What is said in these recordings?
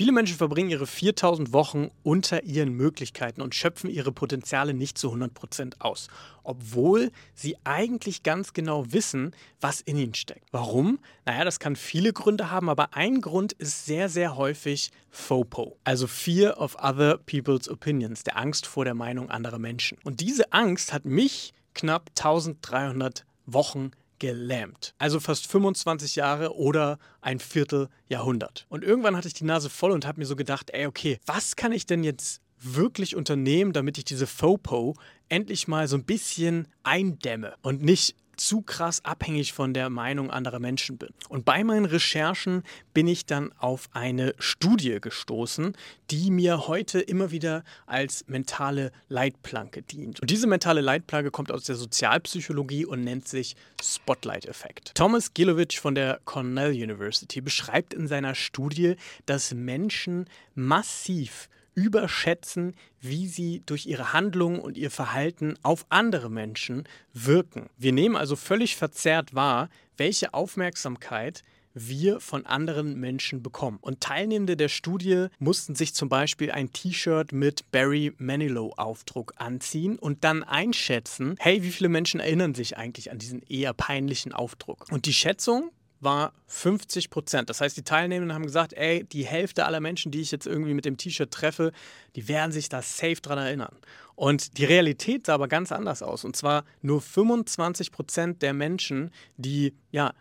Viele Menschen verbringen ihre 4000 Wochen unter ihren Möglichkeiten und schöpfen ihre Potenziale nicht zu 100% aus, obwohl sie eigentlich ganz genau wissen, was in ihnen steckt. Warum? Naja, das kann viele Gründe haben, aber ein Grund ist sehr, sehr häufig FOPO, also Fear of Other People's Opinions, der Angst vor der Meinung anderer Menschen. Und diese Angst hat mich knapp 1300 Wochen gelähmt. Also fast 25 Jahre oder ein Vierteljahrhundert. Und irgendwann hatte ich die Nase voll und habe mir so gedacht, ey, okay, was kann ich denn jetzt wirklich unternehmen, damit ich diese FOPO endlich mal so ein bisschen eindämme und nicht zu krass abhängig von der Meinung anderer Menschen bin. Und bei meinen Recherchen bin ich dann auf eine Studie gestoßen, die mir heute immer wieder als mentale Leitplanke dient. Und diese mentale Leitplanke kommt aus der Sozialpsychologie und nennt sich Spotlight-Effekt. Thomas Gilovich von der Cornell University beschreibt in seiner Studie, dass Menschen massiv überschätzen, wie sie durch ihre Handlungen und ihr Verhalten auf andere Menschen wirken. Wir nehmen also völlig verzerrt wahr, welche Aufmerksamkeit wir von anderen Menschen bekommen. Und Teilnehmende der Studie mussten sich zum Beispiel ein T-Shirt mit Barry Manilow-Aufdruck anziehen und dann einschätzen, hey, wie viele Menschen erinnern sich eigentlich an diesen eher peinlichen Aufdruck? Und die Schätzung war 50 Prozent. Das heißt, die Teilnehmenden haben gesagt, ey, die Hälfte aller Menschen, die ich jetzt irgendwie mit dem T-Shirt treffe, die werden sich da safe dran erinnern. Und die Realität sah aber ganz anders aus. Und zwar nur 25 Prozent der Menschen, die ja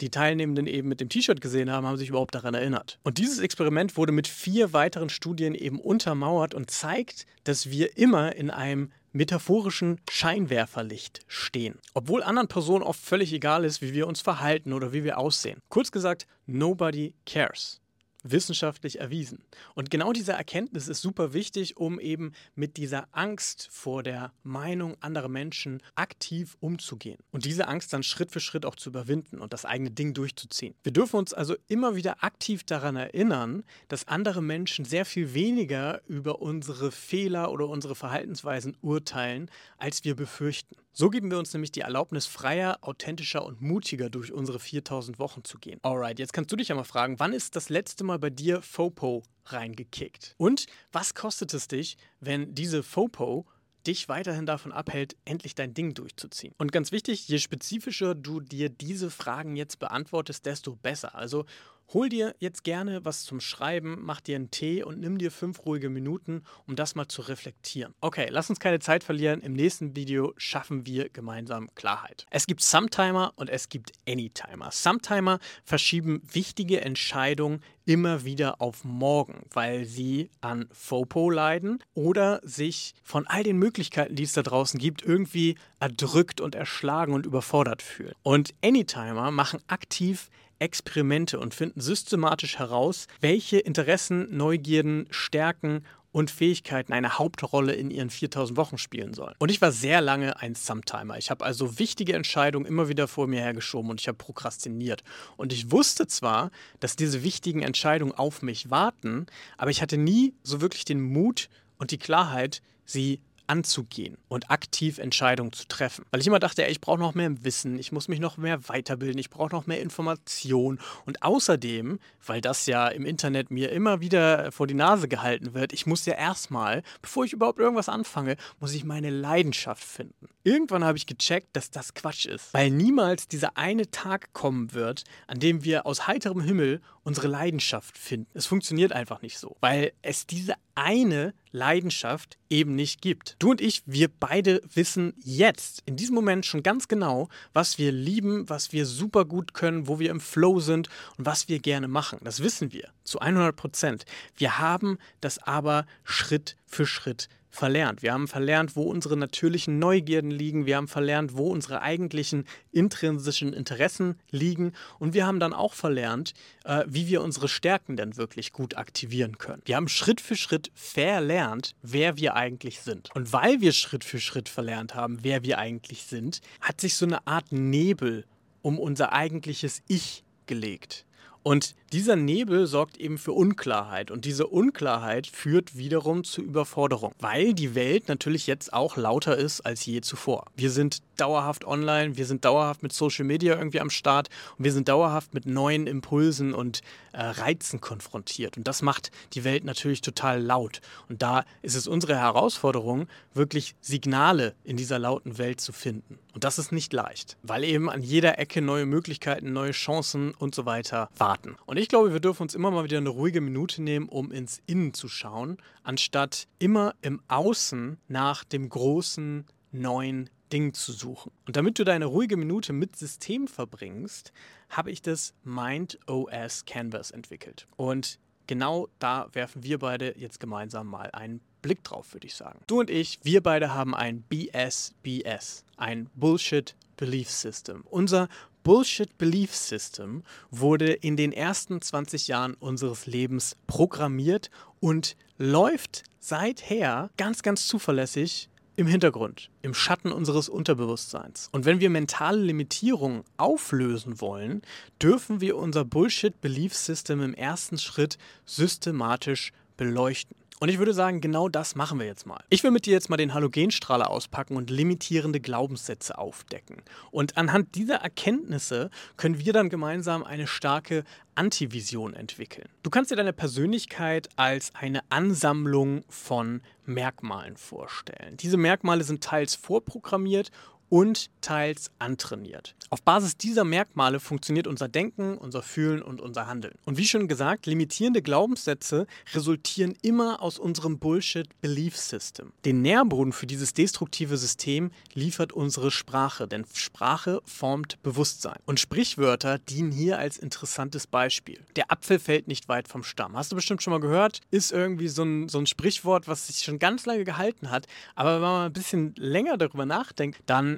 die Teilnehmenden eben mit dem T-Shirt gesehen haben, haben sich überhaupt daran erinnert. Und dieses Experiment wurde mit vier weiteren Studien eben untermauert und zeigt, dass wir immer in einem metaphorischen Scheinwerferlicht stehen. Obwohl anderen Personen oft völlig egal ist, wie wir uns verhalten oder wie wir aussehen. Kurz gesagt, nobody cares wissenschaftlich erwiesen. Und genau diese Erkenntnis ist super wichtig, um eben mit dieser Angst vor der Meinung anderer Menschen aktiv umzugehen und diese Angst dann Schritt für Schritt auch zu überwinden und das eigene Ding durchzuziehen. Wir dürfen uns also immer wieder aktiv daran erinnern, dass andere Menschen sehr viel weniger über unsere Fehler oder unsere Verhaltensweisen urteilen, als wir befürchten. So geben wir uns nämlich die Erlaubnis, freier, authentischer und mutiger durch unsere 4000 Wochen zu gehen. Alright, jetzt kannst du dich ja mal fragen, wann ist das letzte Mal bei dir FOPO reingekickt? Und was kostet es dich, wenn diese FOPO dich weiterhin davon abhält, endlich dein Ding durchzuziehen. Und ganz wichtig, je spezifischer du dir diese Fragen jetzt beantwortest, desto besser. Also Hol dir jetzt gerne was zum Schreiben, mach dir einen Tee und nimm dir fünf ruhige Minuten, um das mal zu reflektieren. Okay, lass uns keine Zeit verlieren. Im nächsten Video schaffen wir gemeinsam Klarheit. Es gibt Sometimer und es gibt Anytimer. Sometimer verschieben wichtige Entscheidungen immer wieder auf morgen, weil sie an FOPO leiden oder sich von all den Möglichkeiten, die es da draußen gibt, irgendwie erdrückt und erschlagen und überfordert fühlen. Und Anytimer machen aktiv Experimente und finden systematisch heraus, welche Interessen, Neugierden, Stärken und Fähigkeiten eine Hauptrolle in ihren 4000 Wochen spielen sollen. Und ich war sehr lange ein Sometimer. Ich habe also wichtige Entscheidungen immer wieder vor mir hergeschoben und ich habe prokrastiniert. Und ich wusste zwar, dass diese wichtigen Entscheidungen auf mich warten, aber ich hatte nie so wirklich den Mut und die Klarheit, sie anzugehen und aktiv Entscheidungen zu treffen. Weil ich immer dachte, ey, ich brauche noch mehr Wissen, ich muss mich noch mehr weiterbilden, ich brauche noch mehr Information. Und außerdem, weil das ja im Internet mir immer wieder vor die Nase gehalten wird, ich muss ja erstmal, bevor ich überhaupt irgendwas anfange, muss ich meine Leidenschaft finden. Irgendwann habe ich gecheckt, dass das Quatsch ist, weil niemals dieser eine Tag kommen wird, an dem wir aus heiterem Himmel unsere Leidenschaft finden. Es funktioniert einfach nicht so, weil es diese eine Leidenschaft eben nicht gibt. Du und ich, wir beide wissen jetzt, in diesem Moment schon ganz genau, was wir lieben, was wir super gut können, wo wir im Flow sind und was wir gerne machen. Das wissen wir zu 100 Prozent. Wir haben das aber Schritt für Schritt verlernt. Wir haben verlernt, wo unsere natürlichen Neugierden liegen. Wir haben verlernt, wo unsere eigentlichen intrinsischen Interessen liegen. Und wir haben dann auch verlernt, äh, wie wir unsere Stärken denn wirklich gut aktivieren können. Wir haben Schritt für Schritt verlernt, wer wir eigentlich sind. Und weil wir Schritt für Schritt verlernt haben, wer wir eigentlich sind, hat sich so eine Art Nebel um unser eigentliches Ich gelegt. Und dieser Nebel sorgt eben für Unklarheit und diese Unklarheit führt wiederum zu Überforderung, weil die Welt natürlich jetzt auch lauter ist als je zuvor. Wir sind dauerhaft online, wir sind dauerhaft mit Social Media irgendwie am Start und wir sind dauerhaft mit neuen Impulsen und äh, Reizen konfrontiert. Und das macht die Welt natürlich total laut. Und da ist es unsere Herausforderung, wirklich Signale in dieser lauten Welt zu finden. Und das ist nicht leicht, weil eben an jeder Ecke neue Möglichkeiten, neue Chancen und so weiter warten. Und ich glaube, wir dürfen uns immer mal wieder eine ruhige Minute nehmen, um ins Innen zu schauen, anstatt immer im Außen nach dem großen neuen Ding zu suchen. Und damit du deine ruhige Minute mit System verbringst, habe ich das Mind OS Canvas entwickelt. Und genau da werfen wir beide jetzt gemeinsam mal einen Blick drauf, würde ich sagen. Du und ich, wir beide haben ein BSBS, ein Bullshit Belief System. Unser Bullshit Belief System wurde in den ersten 20 Jahren unseres Lebens programmiert und läuft seither ganz, ganz zuverlässig im Hintergrund, im Schatten unseres Unterbewusstseins. Und wenn wir mentale Limitierungen auflösen wollen, dürfen wir unser Bullshit Belief System im ersten Schritt systematisch beleuchten. Und ich würde sagen, genau das machen wir jetzt mal. Ich will mit dir jetzt mal den Halogenstrahler auspacken und limitierende Glaubenssätze aufdecken. Und anhand dieser Erkenntnisse können wir dann gemeinsam eine starke Antivision entwickeln. Du kannst dir deine Persönlichkeit als eine Ansammlung von Merkmalen vorstellen. Diese Merkmale sind teils vorprogrammiert und teils antrainiert. Auf Basis dieser Merkmale funktioniert unser Denken, unser Fühlen und unser Handeln. Und wie schon gesagt, limitierende Glaubenssätze resultieren immer aus unserem Bullshit Belief System. Den Nährboden für dieses destruktive System liefert unsere Sprache, denn Sprache formt Bewusstsein. Und Sprichwörter dienen hier als interessantes Beispiel. Der Apfel fällt nicht weit vom Stamm. Hast du bestimmt schon mal gehört? Ist irgendwie so ein, so ein Sprichwort, was sich schon ganz lange gehalten hat. Aber wenn man ein bisschen länger darüber nachdenkt, dann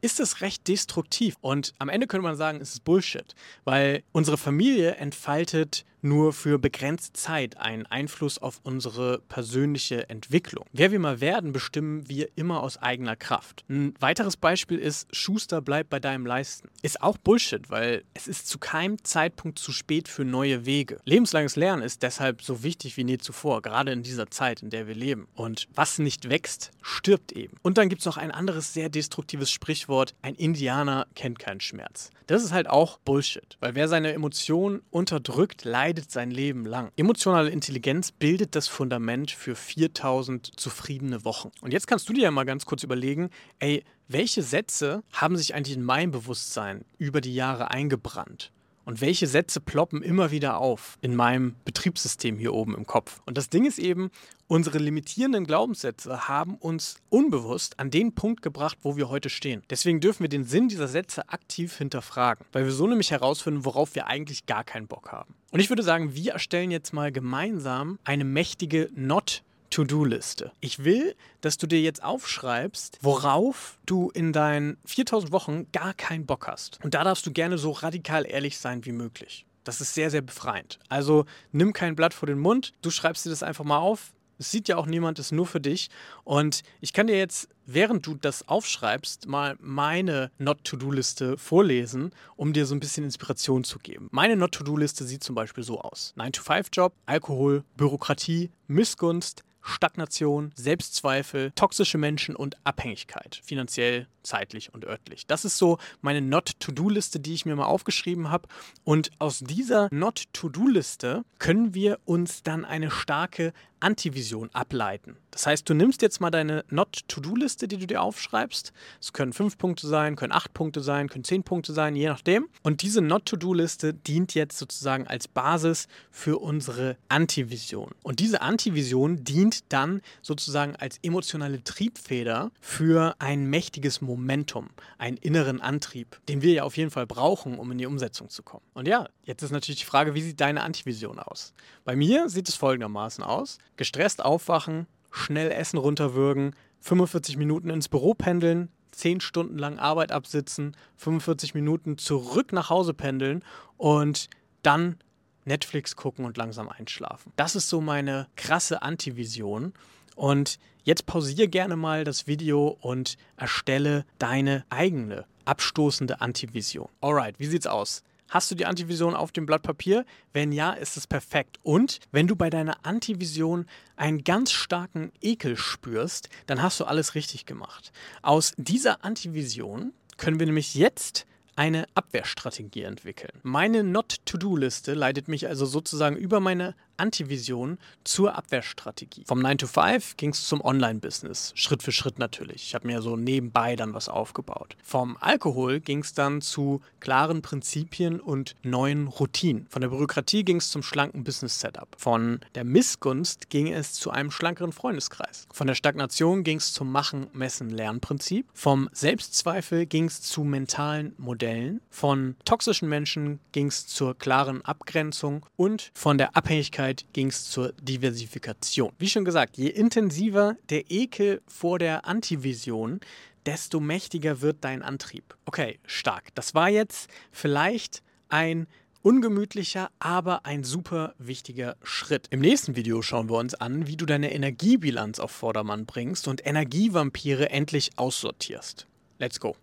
ist es recht destruktiv. Und am Ende könnte man sagen, es ist Bullshit, weil unsere Familie entfaltet nur für begrenzte Zeit einen Einfluss auf unsere persönliche Entwicklung. Wer wir mal werden, bestimmen wir immer aus eigener Kraft. Ein weiteres Beispiel ist, Schuster bleibt bei deinem Leisten. Ist auch Bullshit, weil es ist zu keinem Zeitpunkt zu spät für neue Wege. Lebenslanges Lernen ist deshalb so wichtig wie nie zuvor, gerade in dieser Zeit, in der wir leben. Und was nicht wächst, stirbt eben. Und dann gibt es noch ein anderes sehr destruktives Sprichwort, ein Indianer kennt keinen Schmerz. Das ist halt auch Bullshit, weil wer seine Emotionen unterdrückt, leidet leidet sein Leben lang. Emotionale Intelligenz bildet das Fundament für 4000 zufriedene Wochen. Und jetzt kannst du dir ja mal ganz kurz überlegen, ey, welche Sätze haben sich eigentlich in mein Bewusstsein über die Jahre eingebrannt? Und welche Sätze ploppen immer wieder auf in meinem Betriebssystem hier oben im Kopf? Und das Ding ist eben, unsere limitierenden Glaubenssätze haben uns unbewusst an den Punkt gebracht, wo wir heute stehen. Deswegen dürfen wir den Sinn dieser Sätze aktiv hinterfragen, weil wir so nämlich herausfinden, worauf wir eigentlich gar keinen Bock haben. Und ich würde sagen, wir erstellen jetzt mal gemeinsam eine mächtige Not To-Do-Liste. Ich will, dass du dir jetzt aufschreibst, worauf du in deinen 4000 Wochen gar keinen Bock hast. Und da darfst du gerne so radikal ehrlich sein wie möglich. Das ist sehr, sehr befreiend. Also nimm kein Blatt vor den Mund, du schreibst dir das einfach mal auf, es sieht ja auch niemand, es ist nur für dich. Und ich kann dir jetzt, während du das aufschreibst, mal meine Not-to-Do-Liste vorlesen, um dir so ein bisschen Inspiration zu geben. Meine Not-to-Do-Liste sieht zum Beispiel so aus: 9-to-5-Job, Alkohol, Bürokratie, Missgunst, Stagnation, Selbstzweifel, toxische Menschen und Abhängigkeit, finanziell, zeitlich und örtlich. Das ist so meine Not-to-Do-Liste, die ich mir mal aufgeschrieben habe. Und aus dieser Not-to-Do-Liste können wir uns dann eine starke Antivision ableiten. Das heißt, du nimmst jetzt mal deine Not-to-Do-Liste, die du dir aufschreibst. Es können fünf Punkte sein, können acht Punkte sein, können zehn Punkte sein, je nachdem. Und diese Not-to-Do-Liste dient jetzt sozusagen als Basis für unsere Antivision. Und diese Antivision dient dann sozusagen als emotionale Triebfeder für ein mächtiges Momentum, einen inneren Antrieb, den wir ja auf jeden Fall brauchen, um in die Umsetzung zu kommen. Und ja, jetzt ist natürlich die Frage, wie sieht deine Antivision aus? Bei mir sieht es folgendermaßen aus. Gestresst aufwachen, schnell Essen runterwürgen, 45 Minuten ins Büro pendeln, 10 Stunden lang Arbeit absitzen, 45 Minuten zurück nach Hause pendeln und dann Netflix gucken und langsam einschlafen. Das ist so meine krasse Antivision. Und jetzt pausiere gerne mal das Video und erstelle deine eigene abstoßende Antivision. Alright, wie sieht's aus? Hast du die Antivision auf dem Blatt Papier? Wenn ja, ist es perfekt. Und wenn du bei deiner Antivision einen ganz starken Ekel spürst, dann hast du alles richtig gemacht. Aus dieser Antivision können wir nämlich jetzt eine Abwehrstrategie entwickeln. Meine Not-to-Do-Liste leitet mich also sozusagen über meine Antivision zur Abwehrstrategie. Vom 9 to 5 ging es zum Online-Business, Schritt für Schritt natürlich. Ich habe mir so nebenbei dann was aufgebaut. Vom Alkohol ging es dann zu klaren Prinzipien und neuen Routinen. Von der Bürokratie ging es zum schlanken Business-Setup. Von der Missgunst ging es zu einem schlankeren Freundeskreis. Von der Stagnation ging es zum Machen, Messen, Lernprinzip. Vom Selbstzweifel ging es zu mentalen Modellen. Von toxischen Menschen ging es zur klaren Abgrenzung und von der Abhängigkeit Möglichkeit ging es zur Diversifikation. Wie schon gesagt, je intensiver der Ekel vor der Antivision, desto mächtiger wird dein Antrieb. Okay, stark. Das war jetzt vielleicht ein ungemütlicher, aber ein super wichtiger Schritt. Im nächsten Video schauen wir uns an, wie du deine Energiebilanz auf Vordermann bringst und Energievampire endlich aussortierst. Let's go.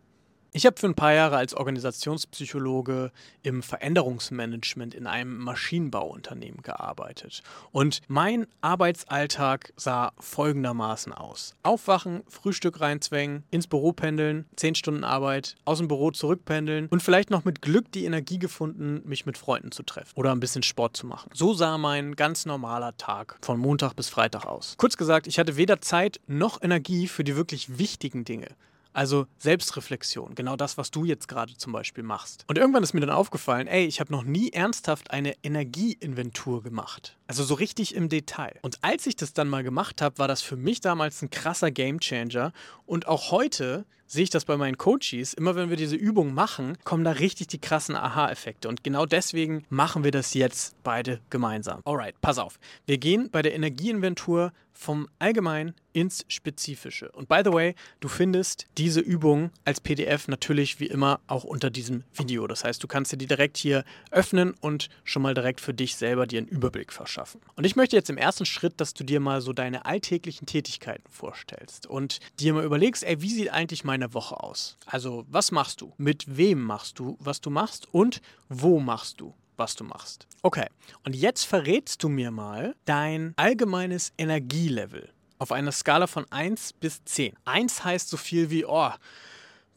Ich habe für ein paar Jahre als Organisationspsychologe im Veränderungsmanagement in einem Maschinenbauunternehmen gearbeitet. Und mein Arbeitsalltag sah folgendermaßen aus. Aufwachen, Frühstück reinzwängen, ins Büro pendeln, 10 Stunden Arbeit, aus dem Büro zurückpendeln und vielleicht noch mit Glück die Energie gefunden, mich mit Freunden zu treffen oder ein bisschen Sport zu machen. So sah mein ganz normaler Tag von Montag bis Freitag aus. Kurz gesagt, ich hatte weder Zeit noch Energie für die wirklich wichtigen Dinge. Also Selbstreflexion, genau das, was du jetzt gerade zum Beispiel machst. Und irgendwann ist mir dann aufgefallen, ey, ich habe noch nie ernsthaft eine Energieinventur gemacht. Also so richtig im Detail. Und als ich das dann mal gemacht habe, war das für mich damals ein krasser Gamechanger. Und auch heute sehe ich das bei meinen Coaches. Immer wenn wir diese Übung machen, kommen da richtig die krassen Aha-Effekte. Und genau deswegen machen wir das jetzt beide gemeinsam. Alright, pass auf. Wir gehen bei der Energieinventur vom Allgemeinen ins Spezifische. Und by the way, du findest diese Übung als PDF natürlich wie immer auch unter diesem Video. Das heißt, du kannst dir die direkt hier öffnen und schon mal direkt für dich selber dir einen Überblick verschaffen. Und ich möchte jetzt im ersten Schritt, dass du dir mal so deine alltäglichen Tätigkeiten vorstellst und dir mal überlegst, ey, wie sieht eigentlich meine Woche aus? Also, was machst du? Mit wem machst du, was du machst und wo machst du? Was du machst. Okay, und jetzt verrätst du mir mal dein allgemeines Energielevel auf einer Skala von 1 bis 10. 1 heißt so viel wie, oh,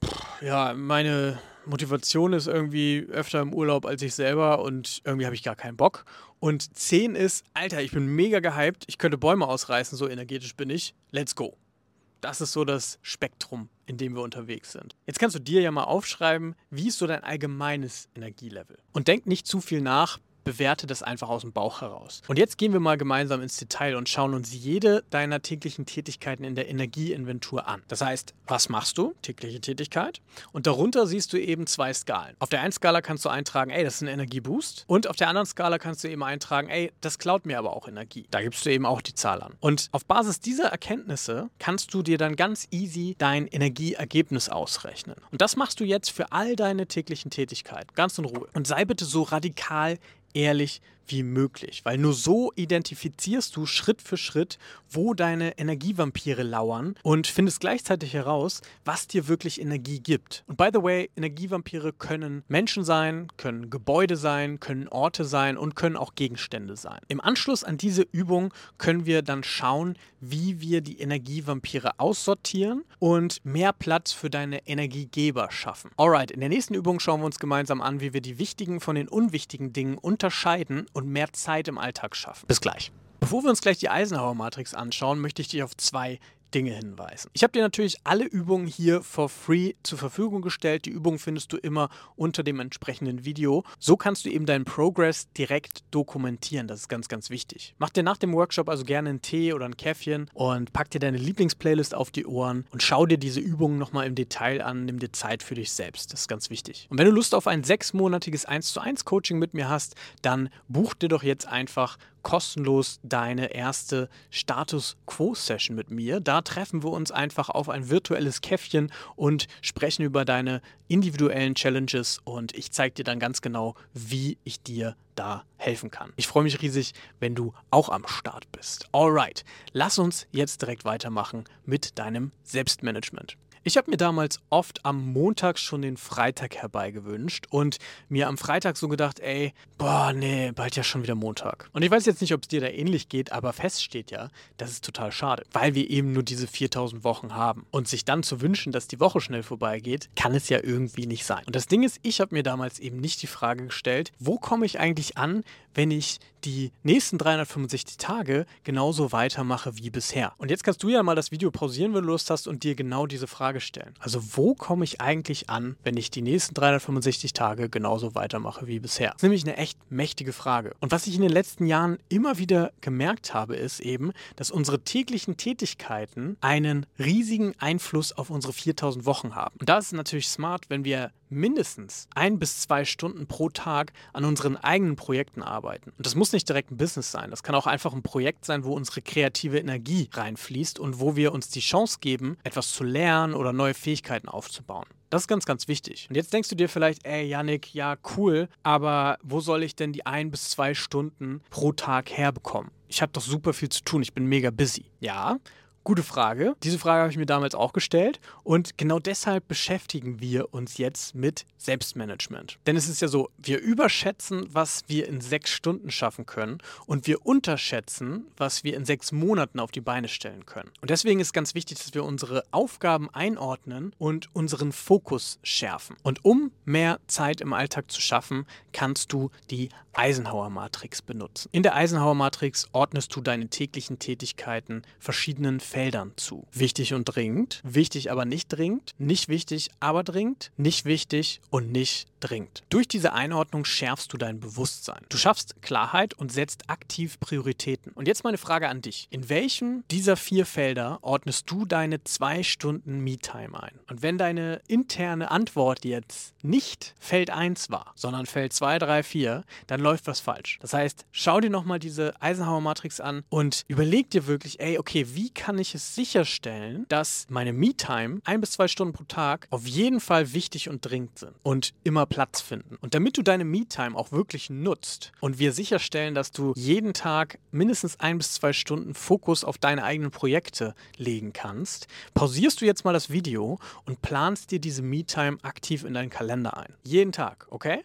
pff, ja, meine Motivation ist irgendwie öfter im Urlaub als ich selber und irgendwie habe ich gar keinen Bock. Und 10 ist, Alter, ich bin mega gehypt, ich könnte Bäume ausreißen, so energetisch bin ich. Let's go. Das ist so das Spektrum, in dem wir unterwegs sind. Jetzt kannst du dir ja mal aufschreiben, wie ist so dein allgemeines Energielevel. Und denk nicht zu viel nach, bewerte das einfach aus dem Bauch heraus. Und jetzt gehen wir mal gemeinsam ins Detail und schauen uns jede deiner täglichen Tätigkeiten in der Energieinventur an. Das heißt, was machst du? Tägliche Tätigkeit. Und darunter siehst du eben zwei Skalen. Auf der einen Skala kannst du eintragen, ey, das ist ein Energieboost. Und auf der anderen Skala kannst du eben eintragen, ey, das klaut mir aber auch Energie. Da gibst du eben auch die Zahl an. Und auf Basis dieser Erkenntnisse kannst du dir dann ganz easy dein Energieergebnis ausrechnen. Und das machst du jetzt für all deine täglichen Tätigkeiten. Ganz in Ruhe. Und sei bitte so radikal ehrlich wie möglich, weil nur so identifizierst du Schritt für Schritt, wo deine Energievampire lauern und findest gleichzeitig heraus, was dir wirklich Energie gibt. Und by the way, Energievampire können Menschen sein, können Gebäude sein, können Orte sein und können auch Gegenstände sein. Im Anschluss an diese Übung können wir dann schauen, wie wir die Energievampire aussortieren und mehr Platz für deine Energiegeber schaffen. Alright, in der nächsten Übung schauen wir uns gemeinsam an, wie wir die wichtigen von den unwichtigen Dingen unterscheiden und mehr Zeit im Alltag schaffen. Bis gleich. Bevor wir uns gleich die Eisenhower-Matrix anschauen, möchte ich dich auf zwei Dinge hinweisen. Ich habe dir natürlich alle Übungen hier for free zur Verfügung gestellt. Die Übungen findest du immer unter dem entsprechenden Video. So kannst du eben deinen Progress direkt dokumentieren. Das ist ganz, ganz wichtig. Mach dir nach dem Workshop also gerne einen Tee oder ein Käffchen und pack dir deine Lieblingsplaylist auf die Ohren und schau dir diese Übungen nochmal im Detail an. Nimm dir Zeit für dich selbst. Das ist ganz wichtig. Und wenn du Lust auf ein sechsmonatiges 1 zu 1 Coaching mit mir hast, dann buch dir doch jetzt einfach kostenlos deine erste Status Quo Session mit mir. Da treffen wir uns einfach auf ein virtuelles Käffchen und sprechen über deine individuellen Challenges und ich zeige dir dann ganz genau, wie ich dir da helfen kann. Ich freue mich riesig, wenn du auch am Start bist. Alright, lass uns jetzt direkt weitermachen mit deinem Selbstmanagement. Ich habe mir damals oft am Montag schon den Freitag herbeigewünscht und mir am Freitag so gedacht, ey, boah, nee, bald ja schon wieder Montag. Und ich weiß jetzt nicht, ob es dir da ähnlich geht, aber fest steht ja, das ist total schade, weil wir eben nur diese 4000 Wochen haben. Und sich dann zu wünschen, dass die Woche schnell vorbeigeht, kann es ja irgendwie nicht sein. Und das Ding ist, ich habe mir damals eben nicht die Frage gestellt, wo komme ich eigentlich an, wenn ich die nächsten 365 Tage genauso weitermache wie bisher. Und jetzt kannst du ja mal das Video pausieren, wenn du Lust hast und dir genau diese Frage stellen. Also wo komme ich eigentlich an, wenn ich die nächsten 365 Tage genauso weitermache wie bisher? Das ist nämlich eine echt mächtige Frage. Und was ich in den letzten Jahren immer wieder gemerkt habe, ist eben, dass unsere täglichen Tätigkeiten einen riesigen Einfluss auf unsere 4000 Wochen haben. Und da ist es natürlich smart, wenn wir mindestens ein bis zwei Stunden pro Tag an unseren eigenen Projekten arbeiten. Und das muss nicht direkt ein Business sein. Das kann auch einfach ein Projekt sein, wo unsere kreative Energie reinfließt und wo wir uns die Chance geben, etwas zu lernen oder neue Fähigkeiten aufzubauen. Das ist ganz, ganz wichtig. Und jetzt denkst du dir vielleicht, ey, Yannick, ja, cool, aber wo soll ich denn die ein bis zwei Stunden pro Tag herbekommen? Ich habe doch super viel zu tun, ich bin mega busy. Ja, Gute Frage. Diese Frage habe ich mir damals auch gestellt und genau deshalb beschäftigen wir uns jetzt mit Selbstmanagement. Denn es ist ja so, wir überschätzen, was wir in sechs Stunden schaffen können und wir unterschätzen, was wir in sechs Monaten auf die Beine stellen können. Und deswegen ist ganz wichtig, dass wir unsere Aufgaben einordnen und unseren Fokus schärfen. Und um mehr Zeit im Alltag zu schaffen, kannst du die Eisenhower-Matrix benutzen. In der Eisenhower-Matrix ordnest du deine täglichen Tätigkeiten verschiedenen Feldern zu. Wichtig und dringend, wichtig aber nicht dringend, nicht wichtig aber dringend, nicht wichtig und nicht dringend. Durch diese Einordnung schärfst du dein Bewusstsein. Du schaffst Klarheit und setzt aktiv Prioritäten. Und jetzt meine Frage an dich. In welchem dieser vier Felder ordnest du deine zwei Stunden Me-Time ein? Und wenn deine interne Antwort jetzt nicht Feld 1 war, sondern Feld 2, 3, 4, dann läuft was falsch. Das heißt, schau dir nochmal diese Eisenhower-Matrix an und überleg dir wirklich, ey, okay, wie kann ich ich es sicherstellen, dass meine Me-Time ein bis zwei Stunden pro Tag auf jeden Fall wichtig und dringend sind und immer Platz finden. Und damit du deine Me-Time auch wirklich nutzt und wir sicherstellen, dass du jeden Tag mindestens ein bis zwei Stunden Fokus auf deine eigenen Projekte legen kannst, pausierst du jetzt mal das Video und planst dir diese Me-Time aktiv in deinen Kalender ein. Jeden Tag, okay?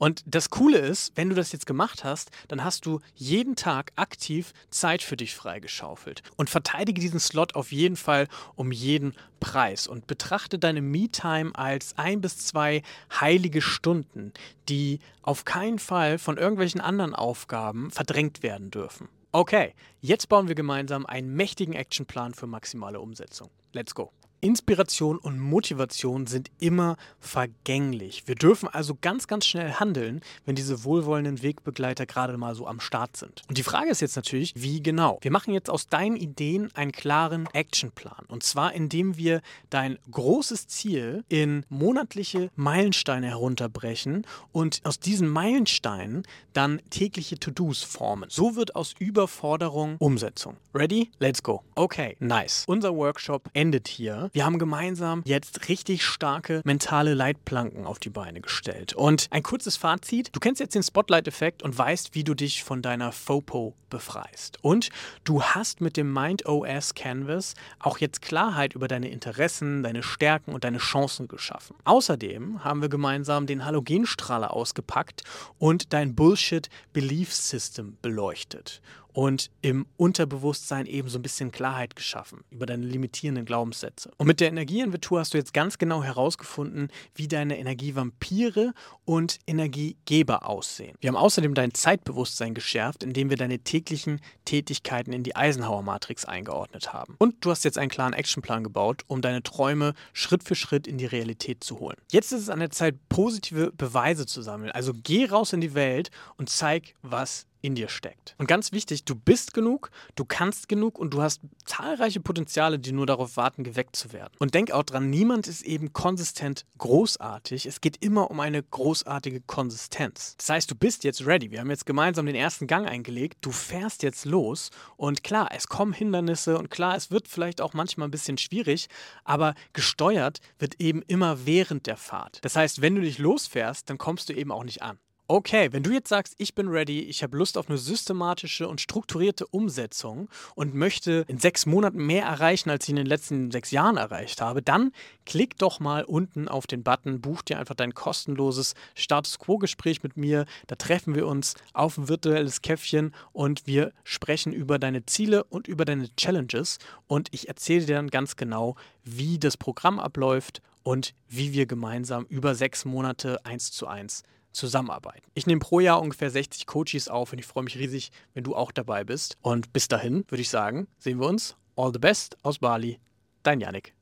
Und das Coole ist, wenn du das jetzt gemacht hast, dann hast du jeden Tag aktiv Zeit für dich freigeschaufelt. Und verteidige diesen Slot auf jeden Fall um jeden Preis und betrachte deine Me-Time als ein bis zwei heilige Stunden, die auf keinen Fall von irgendwelchen anderen Aufgaben verdrängt werden dürfen. Okay, jetzt bauen wir gemeinsam einen mächtigen Actionplan für maximale Umsetzung. Let's go. Inspiration und Motivation sind immer vergänglich. Wir dürfen also ganz, ganz schnell handeln, wenn diese wohlwollenden Wegbegleiter gerade mal so am Start sind. Und die Frage ist jetzt natürlich, wie genau? Wir machen jetzt aus deinen Ideen einen klaren Actionplan. Und zwar, indem wir dein großes Ziel in monatliche Meilensteine herunterbrechen und aus diesen Meilensteinen dann tägliche To-Dos formen. So wird aus Überforderung Umsetzung. Ready? Let's go. Okay, nice. Unser Workshop endet hier. Wir haben gemeinsam jetzt richtig starke mentale Leitplanken auf die Beine gestellt. Und ein kurzes Fazit: Du kennst jetzt den Spotlight-Effekt und weißt, wie du dich von deiner FOPO befreist. Und du hast mit dem Mind OS Canvas auch jetzt Klarheit über deine Interessen, deine Stärken und deine Chancen geschaffen. Außerdem haben wir gemeinsam den Halogenstrahler ausgepackt und dein Bullshit Belief System beleuchtet und im Unterbewusstsein eben so ein bisschen Klarheit geschaffen über deine limitierenden Glaubenssätze. Und mit der Energieinventur hast du jetzt ganz genau herausgefunden, wie deine Energievampire und Energiegeber aussehen. Wir haben außerdem dein Zeitbewusstsein geschärft, indem wir deine täglichen Tätigkeiten in die Eisenhower-Matrix eingeordnet haben. Und du hast jetzt einen klaren Actionplan gebaut, um deine Träume Schritt für Schritt in die Realität zu holen. Jetzt ist es an der Zeit, positive Beweise zu sammeln. Also geh raus in die Welt und zeig, was in dir steckt. Und ganz wichtig, du bist genug, du kannst genug und du hast zahlreiche Potenziale, die nur darauf warten, geweckt zu werden. Und denk auch dran, niemand ist eben konsistent großartig. Es geht immer um eine großartige Konsistenz. Das heißt, du bist jetzt ready. Wir haben jetzt gemeinsam den ersten Gang eingelegt. Du fährst jetzt los und klar, es kommen Hindernisse und klar, es wird vielleicht auch manchmal ein bisschen schwierig, aber gesteuert wird eben immer während der Fahrt. Das heißt, wenn du dich losfährst, dann kommst du eben auch nicht an. Okay, wenn du jetzt sagst, ich bin ready, ich habe Lust auf eine systematische und strukturierte Umsetzung und möchte in sechs Monaten mehr erreichen, als ich in den letzten sechs Jahren erreicht habe, dann klick doch mal unten auf den Button, buch dir einfach dein kostenloses Status Quo-Gespräch mit mir. Da treffen wir uns auf ein virtuelles Käffchen und wir sprechen über deine Ziele und über deine Challenges. Und ich erzähle dir dann ganz genau, wie das Programm abläuft und wie wir gemeinsam über sechs Monate eins zu eins zusammenarbeiten. Ich nehme pro Jahr ungefähr 60 Coaches auf und ich freue mich riesig, wenn du auch dabei bist. Und bis dahin würde ich sagen, sehen wir uns. All the best aus Bali. Dein Yannick.